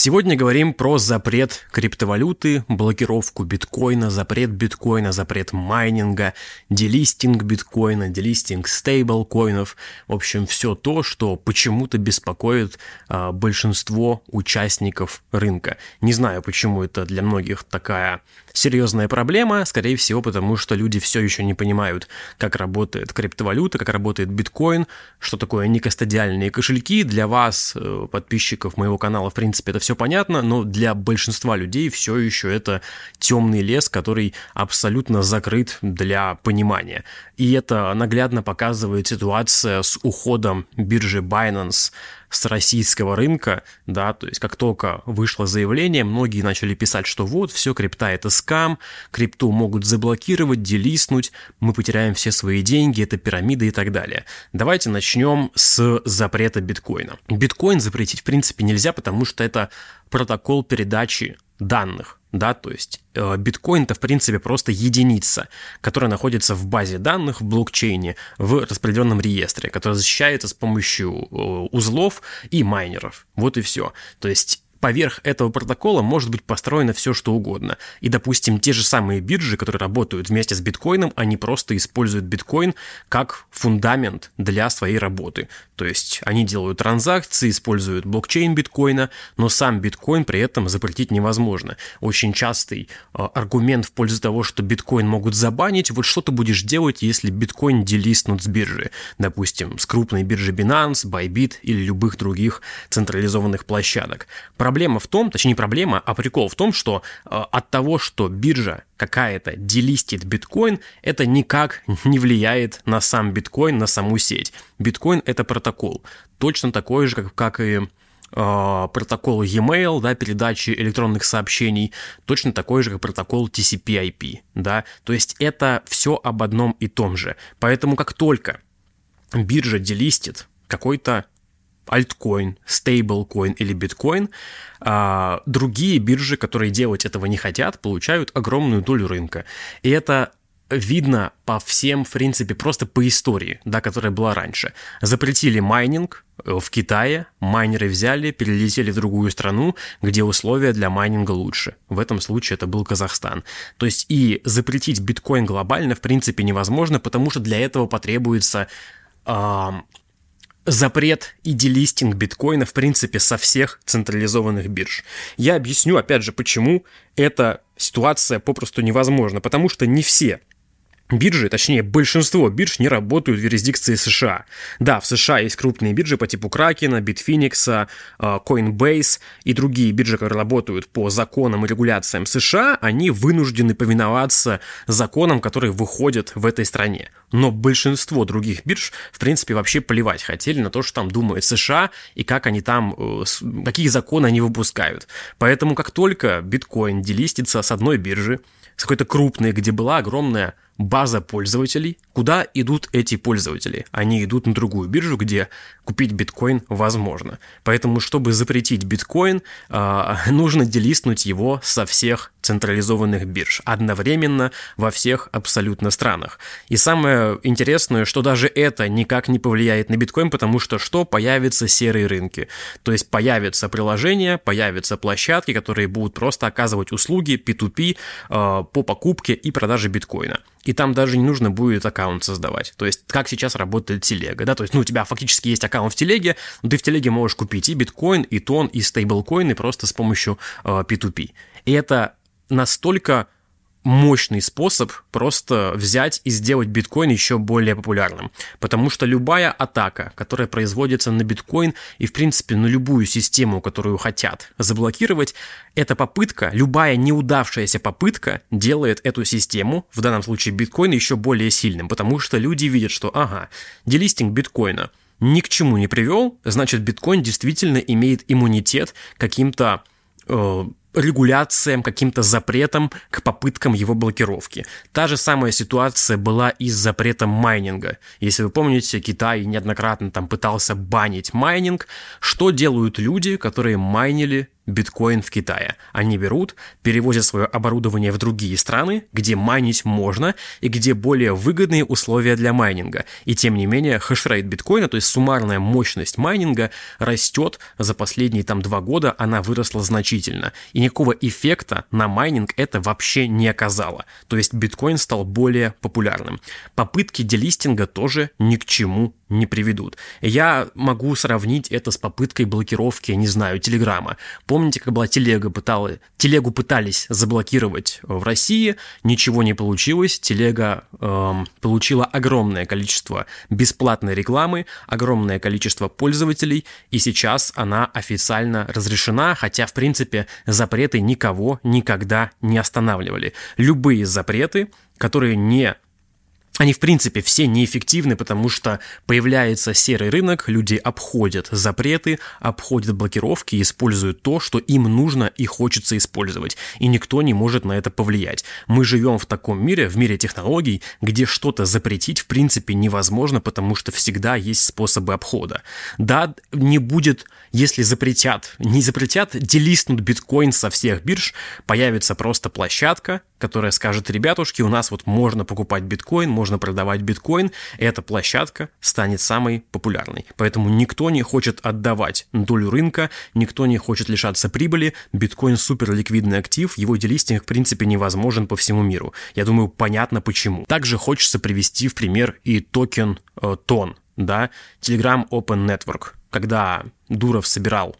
Сегодня говорим про запрет криптовалюты, блокировку биткоина, запрет биткоина, запрет майнинга, делистинг биткоина, делистинг стейблкоинов. В общем, все то, что почему-то беспокоит а, большинство участников рынка. Не знаю, почему это для многих такая серьезная проблема, скорее всего, потому что люди все еще не понимают, как работает криптовалюта, как работает биткоин, что такое некостадиальные кошельки. Для вас, э, подписчиков моего канала, в принципе, это все понятно, но для большинства людей все еще это темный лес, который абсолютно закрыт для понимания. И это наглядно показывает ситуация с уходом биржи Binance с российского рынка, да, то есть как только вышло заявление, многие начали писать, что вот, все, крипта это скам, крипту могут заблокировать, делиснуть, мы потеряем все свои деньги, это пирамида и так далее. Давайте начнем с запрета биткоина. Биткоин запретить в принципе нельзя, потому что это протокол передачи данных да, то есть э, биткоин это в принципе просто единица, которая находится в базе данных в блокчейне в распределенном реестре, которая защищается с помощью э, узлов и майнеров. Вот и все. То есть поверх этого протокола может быть построено все, что угодно. И, допустим, те же самые биржи, которые работают вместе с биткоином, они просто используют биткоин как фундамент для своей работы. То есть они делают транзакции, используют блокчейн биткоина, но сам биткоин при этом запретить невозможно. Очень частый э, аргумент в пользу того, что биткоин могут забанить, вот что ты будешь делать, если биткоин делистнут с биржи, допустим, с крупной биржи Binance, Bybit или любых других централизованных площадок. Проблема в том, точнее не проблема, а прикол в том, что э, от того, что биржа какая-то делистит биткоин, это никак не влияет на сам биткоин, на саму сеть. Биткоин это протокол, точно такой же, как, как и э, протокол e-mail, да, передачи электронных сообщений, точно такой же, как протокол TCP/IP, да, то есть это все об одном и том же. Поэтому как только биржа делистит какой-то альткоин, стейблкоин или биткоин, а другие биржи, которые делать этого не хотят, получают огромную долю рынка. И это видно по всем, в принципе, просто по истории, да, которая была раньше. Запретили майнинг э, в Китае, майнеры взяли, перелетели в другую страну, где условия для майнинга лучше. В этом случае это был Казахстан. То есть и запретить биткоин глобально, в принципе, невозможно, потому что для этого потребуется запрет и делистинг биткоина, в принципе, со всех централизованных бирж. Я объясню, опять же, почему эта ситуация попросту невозможна. Потому что не все Биржи, точнее большинство бирж не работают в юрисдикции США. Да, в США есть крупные биржи по типу Кракена, Bitfinex, а, Coinbase и другие биржи, которые работают по законам и регуляциям США, они вынуждены повиноваться законам, которые выходят в этой стране. Но большинство других бирж, в принципе, вообще плевать хотели на то, что там думает США и как они там, э, какие законы они выпускают. Поэтому как только биткоин делистится с одной биржи, с какой-то крупной, где была огромная база пользователей. Куда идут эти пользователи? Они идут на другую биржу, где купить биткоин возможно. Поэтому, чтобы запретить биткоин, а, нужно делистнуть его со всех централизованных бирж одновременно во всех абсолютно странах. И самое интересное, что даже это никак не повлияет на биткоин, потому что что? Появятся серые рынки. То есть появятся приложения, появятся площадки, которые будут просто оказывать услуги P2P э, по покупке и продаже биткоина и там даже не нужно будет аккаунт создавать. То есть, как сейчас работает телега, да, то есть, ну, у тебя фактически есть аккаунт в телеге, но ты в телеге можешь купить и биткоин, и тон, и стейблкоины просто с помощью э, P2P. И это настолько мощный способ просто взять и сделать биткоин еще более популярным. Потому что любая атака, которая производится на биткоин и, в принципе, на любую систему, которую хотят заблокировать, эта попытка, любая неудавшаяся попытка делает эту систему, в данном случае биткоин, еще более сильным. Потому что люди видят, что, ага, делистинг биткоина ни к чему не привел, значит, биткоин действительно имеет иммунитет каким-то э, регуляциям, каким-то запретам к попыткам его блокировки. Та же самая ситуация была и с запретом майнинга. Если вы помните, Китай неоднократно там пытался банить майнинг. Что делают люди, которые майнили биткоин в Китае. Они берут, перевозят свое оборудование в другие страны, где майнить можно и где более выгодные условия для майнинга. И тем не менее, хешрейт биткоина, то есть суммарная мощность майнинга, растет за последние там два года, она выросла значительно. И никакого эффекта на майнинг это вообще не оказало. То есть биткоин стал более популярным. Попытки делистинга тоже ни к чему не приведут. Я могу сравнить это с попыткой блокировки, не знаю, Телеграма. Помните, как была телега пытала, телегу пытались заблокировать в России, ничего не получилось, телега эм, получила огромное количество бесплатной рекламы, огромное количество пользователей, и сейчас она официально разрешена, хотя, в принципе, запреты никого никогда не останавливали. Любые запреты, которые не они, в принципе, все неэффективны, потому что появляется серый рынок, люди обходят запреты, обходят блокировки используют то, что им нужно и хочется использовать. И никто не может на это повлиять. Мы живем в таком мире, в мире технологий, где что-то запретить, в принципе, невозможно, потому что всегда есть способы обхода. Да, не будет, если запретят, не запретят, делистнут биткоин со всех бирж, появится просто площадка, которая скажет, ребятушки, у нас вот можно покупать биткоин, можно продавать биткоин, эта площадка станет самой популярной. Поэтому никто не хочет отдавать долю рынка, никто не хочет лишаться прибыли, биткоин супер ликвидный актив, его делистинг в принципе невозможен по всему миру. Я думаю, понятно почему. Также хочется привести в пример и токен э, TON, да, Telegram Open Network. Когда Дуров собирал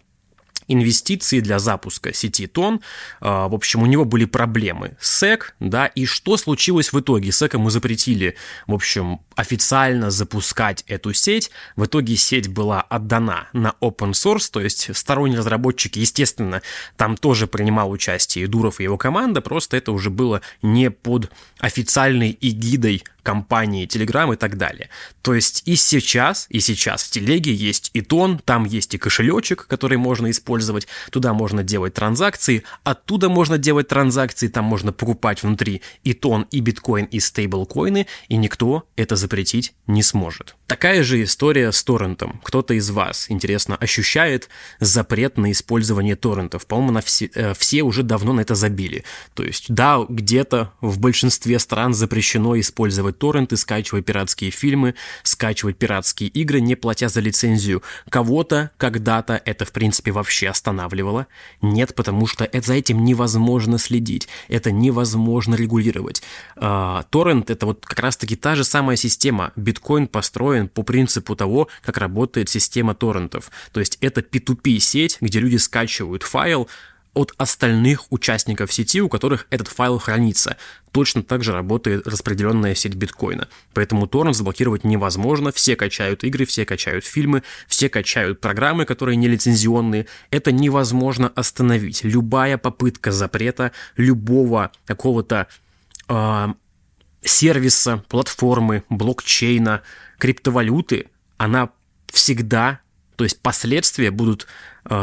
инвестиции для запуска сети ТОН. А, в общем, у него были проблемы с SEC, да, и что случилось в итоге? SEC ему запретили, в общем, официально запускать эту сеть. В итоге сеть была отдана на open source, то есть сторонние разработчики, естественно, там тоже принимал участие и Дуров, и его команда, просто это уже было не под официальной эгидой компании Telegram и так далее. То есть и сейчас, и сейчас в телеге есть и тон, там есть и кошелечек, который можно использовать, туда можно делать транзакции, оттуда можно делать транзакции, там можно покупать внутри и тон, и биткоин, и стейблкоины, и никто это запретить не сможет. Такая же история с торрентом. Кто-то из вас, интересно, ощущает запрет на использование торрентов? По-моему, на все, э, все уже давно на это забили. То есть, да, где-то в большинстве стран запрещено использовать торренты, скачивать пиратские фильмы, скачивать пиратские игры, не платя за лицензию. Кого-то когда-то это, в принципе, вообще останавливало. Нет, потому что это, за этим невозможно следить, это невозможно регулировать. А, торрент — это вот как раз-таки та же самая система. Биткоин построен по принципу того, как работает система торрентов. То есть это P2P-сеть, где люди скачивают файл, от остальных участников сети, у которых этот файл хранится. Точно так же работает распределенная сеть биткоина. Поэтому торрент заблокировать невозможно. Все качают игры, все качают фильмы, все качают программы, которые не лицензионные. Это невозможно остановить. Любая попытка запрета любого какого-то э, сервиса, платформы, блокчейна, криптовалюты, она всегда то есть последствия будут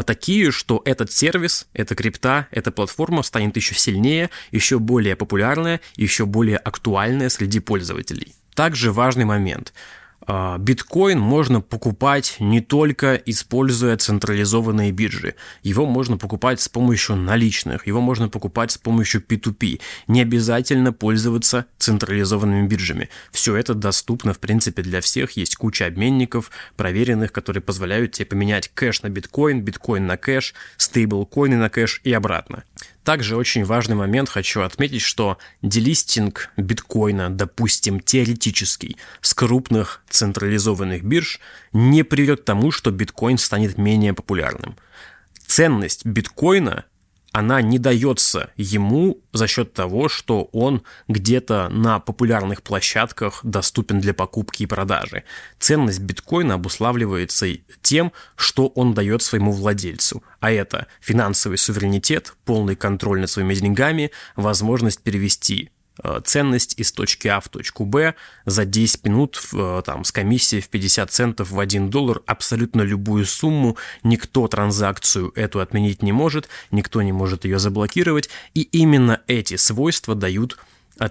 такие, что этот сервис, эта крипта, эта платформа станет еще сильнее, еще более популярная, еще более актуальная среди пользователей. Также важный момент – биткоин можно покупать не только используя централизованные биржи. Его можно покупать с помощью наличных, его можно покупать с помощью P2P. Не обязательно пользоваться централизованными биржами. Все это доступно, в принципе, для всех. Есть куча обменников, проверенных, которые позволяют тебе поменять кэш на биткоин, биткоин на кэш, стейблкоины на кэш и обратно. Также очень важный момент хочу отметить, что делистинг биткоина, допустим, теоретический, с крупных централизованных бирж не приведет к тому, что биткоин станет менее популярным. Ценность биткоина она не дается ему за счет того, что он где-то на популярных площадках доступен для покупки и продажи. Ценность биткоина обуславливается тем, что он дает своему владельцу, а это финансовый суверенитет, полный контроль над своими деньгами, возможность перевести ценность из точки А в точку Б за 10 минут э, там, с комиссией в 50 центов в 1 доллар абсолютно любую сумму. Никто транзакцию эту отменить не может, никто не может ее заблокировать. И именно эти свойства дают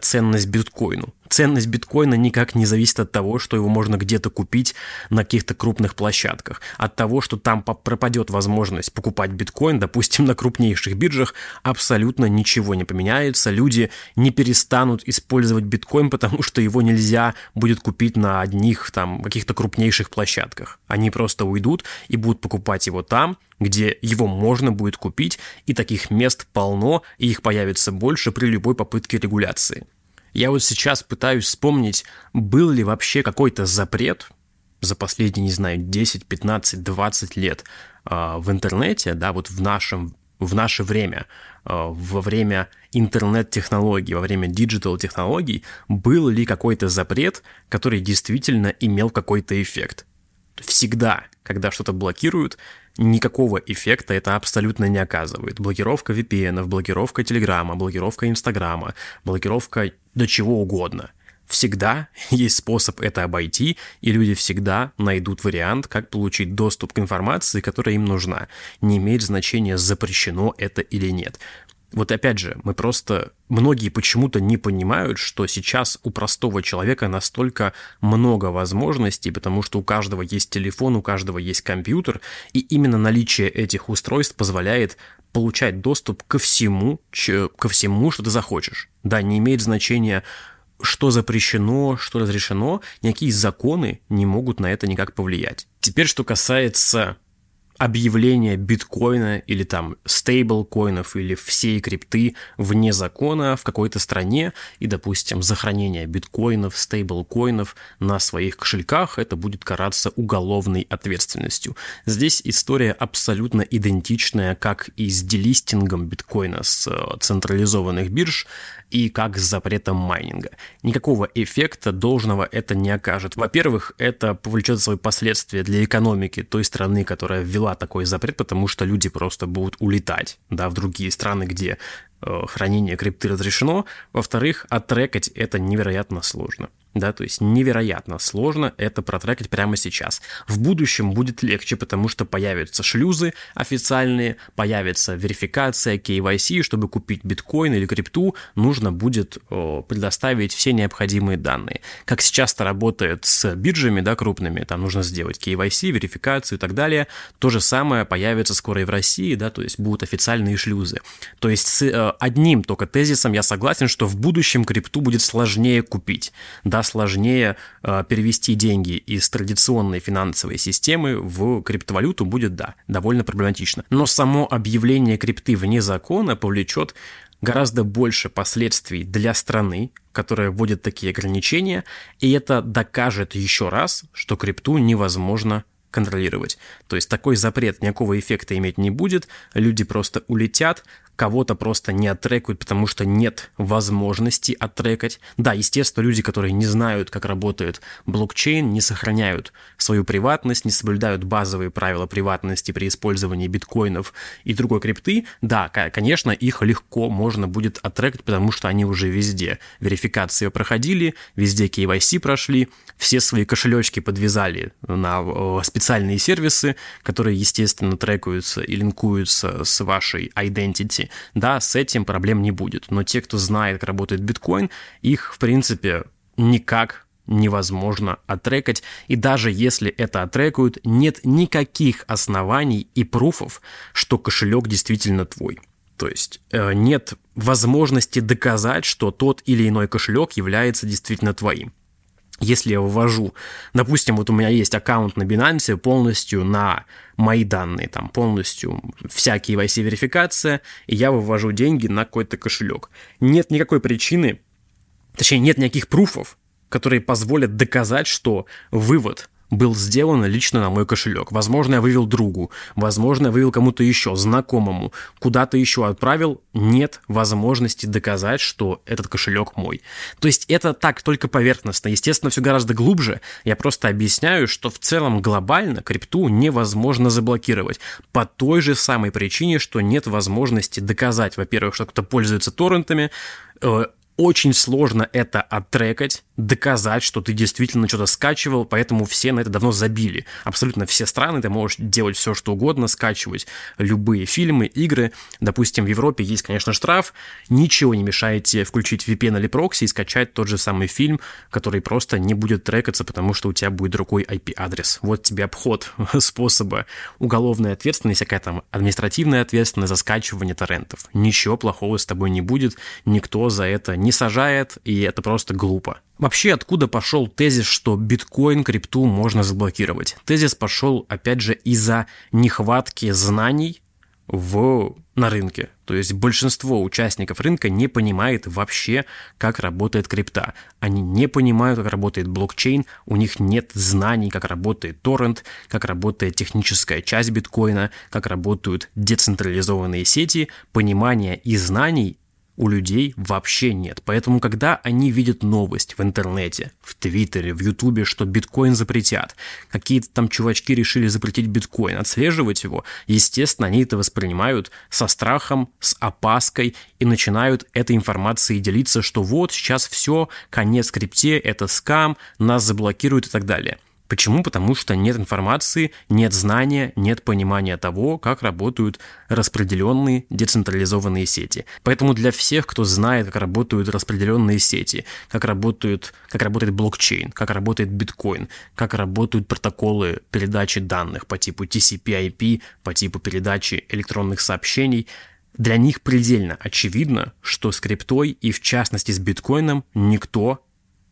ценность биткоину. Ценность биткоина никак не зависит от того, что его можно где-то купить на каких-то крупных площадках. От того, что там пропадет возможность покупать биткоин, допустим, на крупнейших биржах, абсолютно ничего не поменяется. Люди не перестанут использовать биткоин, потому что его нельзя будет купить на одних там каких-то крупнейших площадках. Они просто уйдут и будут покупать его там, где его можно будет купить, и таких мест полно, и их появится больше при любой попытке регуляции. Я вот сейчас пытаюсь вспомнить, был ли вообще какой-то запрет за последние, не знаю, 10, 15, 20 лет э, в интернете, да, вот в нашем в наше время, э, во время интернет-технологий, во время диджитал-технологий, был ли какой-то запрет, который действительно имел какой-то эффект. Всегда, когда что-то блокируют, никакого эффекта это абсолютно не оказывает. Блокировка VPN, блокировка Телеграма, блокировка Инстаграма, блокировка до чего угодно. Всегда есть способ это обойти, и люди всегда найдут вариант, как получить доступ к информации, которая им нужна. Не имеет значения, запрещено это или нет. Вот опять же, мы просто... Многие почему-то не понимают, что сейчас у простого человека настолько много возможностей, потому что у каждого есть телефон, у каждого есть компьютер, и именно наличие этих устройств позволяет получать доступ ко всему, ко всему, что ты захочешь. Да, не имеет значения, что запрещено, что разрешено, никакие законы не могут на это никак повлиять. Теперь, что касается объявление биткоина или там стейблкоинов или всей крипты вне закона в какой-то стране и, допустим, захоронение биткоинов, стейблкоинов на своих кошельках, это будет караться уголовной ответственностью. Здесь история абсолютно идентичная, как и с делистингом биткоина с э, централизованных бирж и как с запретом майнинга. Никакого эффекта должного это не окажет. Во-первых, это повлечет свои последствия для экономики той страны, которая ввела такой запрет, потому что люди просто будут улетать да, в другие страны, где э, хранение крипты разрешено. Во-вторых, оттрекать это невероятно сложно да, то есть невероятно сложно это протрекать прямо сейчас. В будущем будет легче, потому что появятся шлюзы официальные, появится верификация KYC, чтобы купить биткоин или крипту, нужно будет о, предоставить все необходимые данные. Как сейчас это работает с биржами, да, крупными, там нужно сделать KYC, верификацию и так далее. То же самое появится скоро и в России, да, то есть будут официальные шлюзы. То есть с э, одним только тезисом я согласен, что в будущем крипту будет сложнее купить, да, сложнее э, перевести деньги из традиционной финансовой системы в криптовалюту будет, да, довольно проблематично. Но само объявление крипты вне закона повлечет гораздо больше последствий для страны, которая вводит такие ограничения, и это докажет еще раз, что крипту невозможно контролировать. То есть такой запрет никакого эффекта иметь не будет, люди просто улетят, кого-то просто не оттрекают, потому что нет возможности оттрекать. Да, естественно, люди, которые не знают, как работает блокчейн, не сохраняют свою приватность, не соблюдают базовые правила приватности при использовании биткоинов и другой крипты, да, конечно, их легко можно будет оттрекать, потому что они уже везде. Верификации проходили, везде KYC прошли, все свои кошелечки подвязали на э, специальные сервисы, которые, естественно, трекаются и линкуются с вашей identity, да, с этим проблем не будет. Но те, кто знает, как работает биткоин, их, в принципе, никак невозможно оттрекать. И даже если это оттрекают, нет никаких оснований и пруфов, что кошелек действительно твой. То есть э, нет возможности доказать, что тот или иной кошелек является действительно твоим если я вывожу, допустим, вот у меня есть аккаунт на Binance полностью на мои данные, там полностью всякие KYC-верификация, и я вывожу деньги на какой-то кошелек. Нет никакой причины, точнее, нет никаких пруфов, которые позволят доказать, что вывод был сделан лично на мой кошелек. Возможно, я вывел другу, возможно, я вывел кому-то еще, знакомому, куда-то еще отправил, нет возможности доказать, что этот кошелек мой. То есть это так только поверхностно. Естественно, все гораздо глубже. Я просто объясняю, что в целом глобально крипту невозможно заблокировать. По той же самой причине, что нет возможности доказать, во-первых, что кто-то пользуется торрентами, э, очень сложно это оттрекать, доказать, что ты действительно что-то скачивал, поэтому все на это давно забили. Абсолютно все страны, ты можешь делать все, что угодно, скачивать любые фильмы, игры. Допустим, в Европе есть, конечно, штраф, ничего не мешает тебе включить VPN или прокси и скачать тот же самый фильм, который просто не будет трекаться, потому что у тебя будет другой IP-адрес. Вот тебе обход способа уголовной ответственности, всякая там административная ответственность за скачивание торрентов. Ничего плохого с тобой не будет, никто за это не сажает, и это просто глупо. Вообще, откуда пошел тезис, что биткоин, крипту можно заблокировать? Тезис пошел, опять же, из-за нехватки знаний в, на рынке. То есть большинство участников рынка не понимает вообще, как работает крипта. Они не понимают, как работает блокчейн, у них нет знаний, как работает торрент, как работает техническая часть биткоина, как работают децентрализованные сети. Понимания и знаний у людей вообще нет. Поэтому, когда они видят новость в интернете, в Твиттере, в Ютубе, что биткоин запретят, какие-то там чувачки решили запретить биткоин, отслеживать его, естественно, они это воспринимают со страхом, с опаской и начинают этой информацией делиться, что вот сейчас все, конец крипте, это скам, нас заблокируют и так далее. Почему? Потому что нет информации, нет знания, нет понимания того, как работают распределенные децентрализованные сети. Поэтому для всех, кто знает, как работают распределенные сети, как, работают, как работает блокчейн, как работает биткоин, как работают протоколы передачи данных по типу TCP-IP, по типу передачи электронных сообщений, для них предельно очевидно, что с криптой и в частности с биткоином никто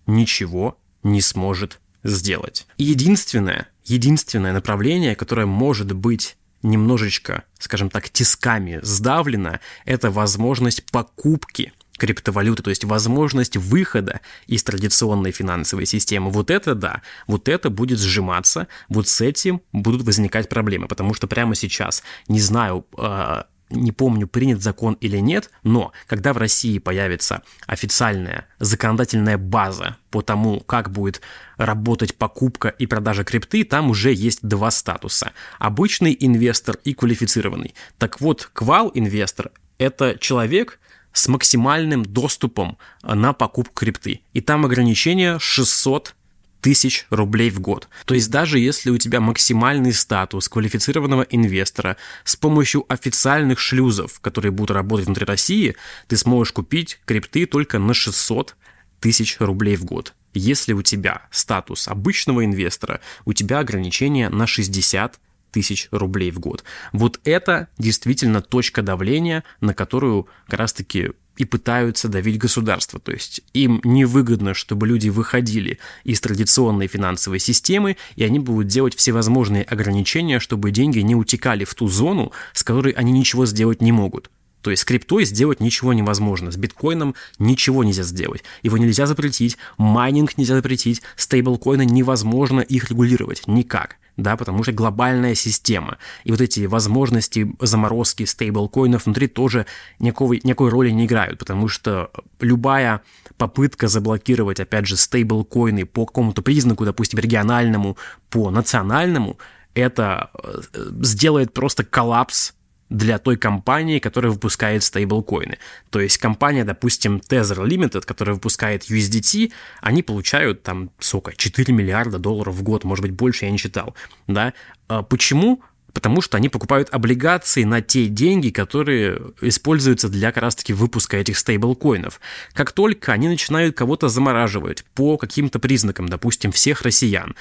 ничего не сможет сделать. единственное, единственное направление, которое может быть немножечко, скажем так, тисками сдавлено, это возможность покупки криптовалюты, то есть возможность выхода из традиционной финансовой системы. Вот это да, вот это будет сжиматься, вот с этим будут возникать проблемы, потому что прямо сейчас, не знаю, а, не помню, принят закон или нет, но когда в России появится официальная законодательная база по тому, как будет работать покупка и продажа крипты, там уже есть два статуса. Обычный инвестор и квалифицированный. Так вот, квал-инвестор – это человек, с максимальным доступом на покупку крипты. И там ограничение 600 тысяч рублей в год. То есть даже если у тебя максимальный статус квалифицированного инвестора с помощью официальных шлюзов, которые будут работать внутри России, ты сможешь купить крипты только на 600 тысяч рублей в год. Если у тебя статус обычного инвестора, у тебя ограничение на 60 тысяч рублей в год. Вот это действительно точка давления, на которую как раз-таки и пытаются давить государство. То есть им невыгодно, чтобы люди выходили из традиционной финансовой системы, и они будут делать всевозможные ограничения, чтобы деньги не утекали в ту зону, с которой они ничего сделать не могут. То есть с криптой сделать ничего невозможно, с биткоином ничего нельзя сделать. Его нельзя запретить, майнинг нельзя запретить, стейблкоины невозможно их регулировать. Никак. Да, потому что глобальная система. И вот эти возможности заморозки стейблкоинов внутри тоже никакой, никакой роли не играют, потому что любая попытка заблокировать, опять же, стейблкоины по какому-то признаку, допустим, региональному, по национальному, это э, сделает просто коллапс для той компании, которая выпускает стейблкоины. То есть компания, допустим, Tether Limited, которая выпускает USDT, они получают там, сколько, 4 миллиарда долларов в год, может быть, больше, я не читал, да. А почему? Потому что они покупают облигации на те деньги, которые используются для как раз-таки выпуска этих стейблкоинов. Как только они начинают кого-то замораживать по каким-то признакам, допустим, всех россиян,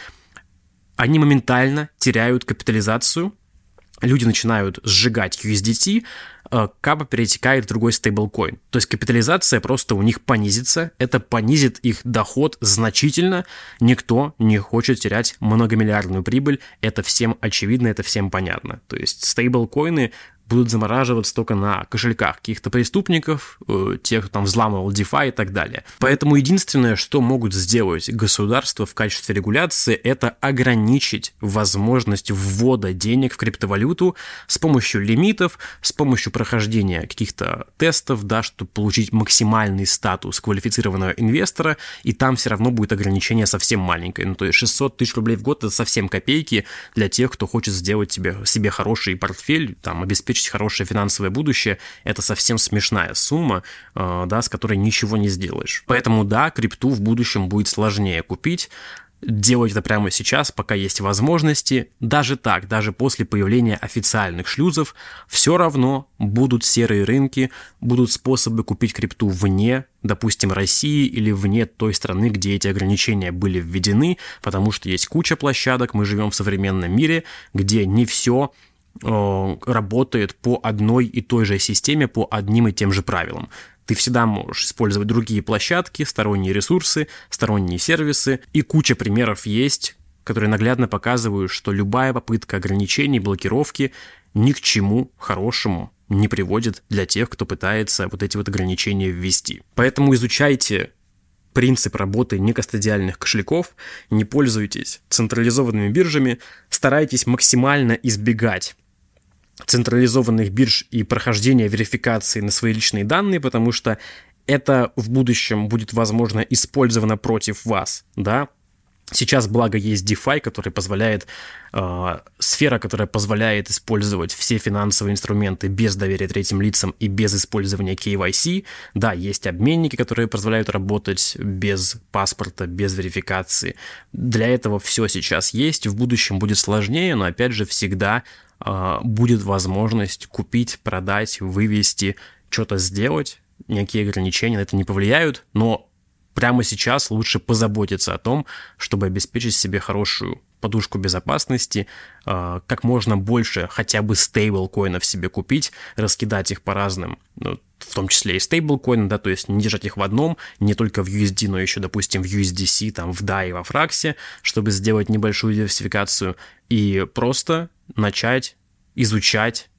они моментально теряют капитализацию, люди начинают сжигать USDT, э, капа перетекает в другой стейблкоин. То есть капитализация просто у них понизится, это понизит их доход значительно. Никто не хочет терять многомиллиардную прибыль, это всем очевидно, это всем понятно. То есть стейблкоины будут замораживаться только на кошельках каких-то преступников, э, тех, кто там взламывал DeFi и так далее. Поэтому единственное, что могут сделать государства в качестве регуляции, это ограничить возможность ввода денег в криптовалюту с помощью лимитов, с помощью прохождения каких-то тестов, да, чтобы получить максимальный статус квалифицированного инвестора, и там все равно будет ограничение совсем маленькое. Ну, то есть 600 тысяч рублей в год – это совсем копейки для тех, кто хочет сделать себе, себе хороший портфель, там, обеспечить обеспечить хорошее финансовое будущее, это совсем смешная сумма, э, да, с которой ничего не сделаешь. Поэтому да, крипту в будущем будет сложнее купить, делать это прямо сейчас, пока есть возможности. Даже так, даже после появления официальных шлюзов, все равно будут серые рынки, будут способы купить крипту вне, допустим, России или вне той страны, где эти ограничения были введены, потому что есть куча площадок, мы живем в современном мире, где не все работает по одной и той же системе, по одним и тем же правилам. Ты всегда можешь использовать другие площадки, сторонние ресурсы, сторонние сервисы, и куча примеров есть, которые наглядно показывают, что любая попытка ограничений, блокировки ни к чему хорошему не приводит для тех, кто пытается вот эти вот ограничения ввести. Поэтому изучайте принцип работы некостадиальных кошельков, не пользуйтесь централизованными биржами, старайтесь максимально избегать централизованных бирж и прохождения верификации на свои личные данные, потому что это в будущем будет, возможно, использовано против вас, да, Сейчас, благо, есть DeFi, который позволяет, э, сфера, которая позволяет использовать все финансовые инструменты без доверия третьим лицам и без использования KYC. Да, есть обменники, которые позволяют работать без паспорта, без верификации. Для этого все сейчас есть. В будущем будет сложнее, но, опять же, всегда будет возможность купить, продать, вывести, что-то сделать. Никакие ограничения на это не повлияют, но прямо сейчас лучше позаботиться о том, чтобы обеспечить себе хорошую подушку безопасности, э, как можно больше хотя бы стейблкоинов себе купить, раскидать их по разным, ну, в том числе и стейблкоины, да, то есть не держать их в одном, не только в USD, но еще, допустим, в USDC, там, в DAI, во Фраксе, чтобы сделать небольшую диверсификацию и просто начать изучать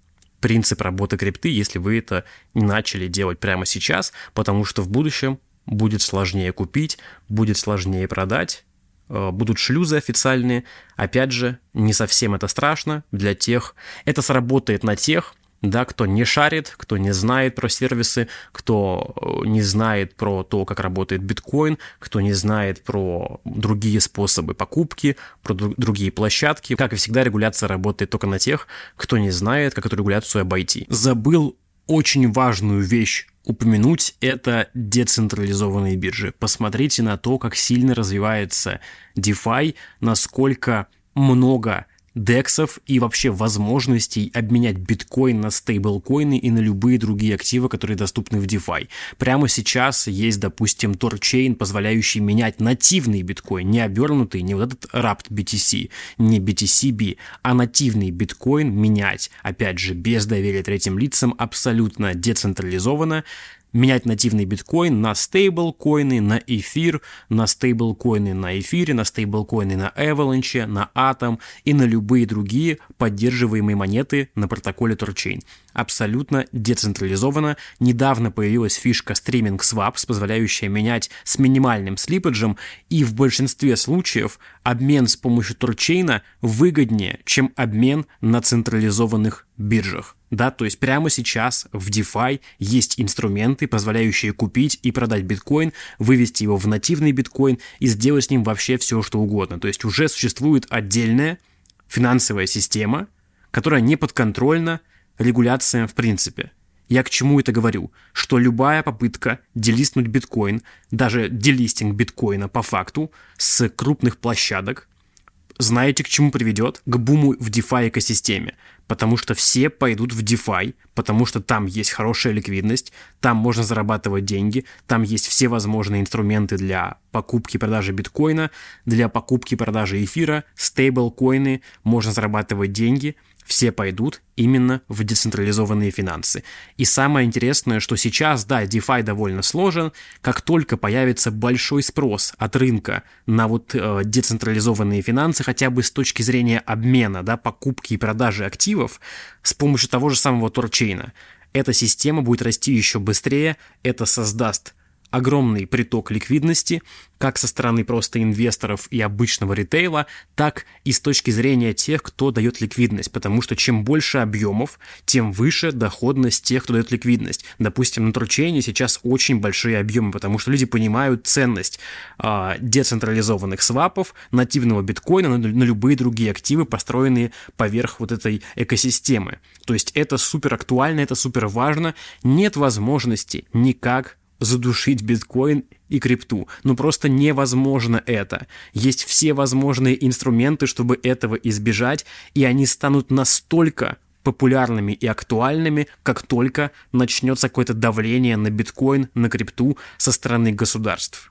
принцип работы крипты, если вы это не начали делать прямо сейчас, потому что в будущем будет сложнее купить, будет сложнее продать, э, будут шлюзы официальные. Опять же, не совсем это страшно для тех. Это сработает на тех, да, кто не шарит, кто не знает про сервисы, кто э, не знает про то, как работает биткоин, кто не знает про другие способы покупки, про другие площадки. Как и всегда, регуляция работает только на тех, кто не знает, как эту регуляцию обойти. Забыл очень важную вещь упомянуть, это децентрализованные биржи. Посмотрите на то, как сильно развивается DeFi, насколько много дексов и вообще возможностей обменять биткоин на стейблкоины и на любые другие активы, которые доступны в DeFi. Прямо сейчас есть, допустим, торчейн, позволяющий менять нативный биткоин, не обернутый, не вот этот Rapt BTC, не BTCB, а нативный биткоин менять, опять же, без доверия третьим лицам, абсолютно децентрализованно, менять нативный биткоин на стейблкоины, на эфир, на стейблкоины на эфире, на стейблкоины на Avalanche, на Atom и на любые другие поддерживаемые монеты на протоколе Torchain. Абсолютно децентрализованно. Недавно появилась фишка Streaming Swaps, позволяющая менять с минимальным слипаджем, и в большинстве случаев обмен с помощью Торчейна выгоднее, чем обмен на централизованных биржах. Да, то есть прямо сейчас в DeFi есть инструменты, позволяющие купить и продать биткоин, вывести его в нативный биткоин и сделать с ним вообще все, что угодно. То есть уже существует отдельная финансовая система, которая не подконтрольна регуляциям в принципе. Я к чему это говорю? Что любая попытка делистнуть биткоин, даже делистинг биткоина по факту, с крупных площадок, знаете, к чему приведет? К буму в DeFi экосистеме потому что все пойдут в DeFi, потому что там есть хорошая ликвидность, там можно зарабатывать деньги, там есть все возможные инструменты для покупки и продажи биткоина, для покупки и продажи эфира, стейблкоины, можно зарабатывать деньги – все пойдут именно в децентрализованные финансы. И самое интересное, что сейчас, да, DeFi довольно сложен, как только появится большой спрос от рынка на вот э, децентрализованные финансы, хотя бы с точки зрения обмена, да, покупки и продажи активов с помощью того же самого торчейна, эта система будет расти еще быстрее, это создаст огромный приток ликвидности, как со стороны просто инвесторов и обычного ритейла, так и с точки зрения тех, кто дает ликвидность, потому что чем больше объемов, тем выше доходность тех, кто дает ликвидность. Допустим, на Тручейне сейчас очень большие объемы, потому что люди понимают ценность э, децентрализованных свапов, нативного биткоина на, на любые другие активы, построенные поверх вот этой экосистемы. То есть это супер актуально, это супер важно. Нет возможности никак задушить биткоин и крипту. Ну просто невозможно это. Есть все возможные инструменты, чтобы этого избежать, и они станут настолько популярными и актуальными, как только начнется какое-то давление на биткоин, на крипту со стороны государств.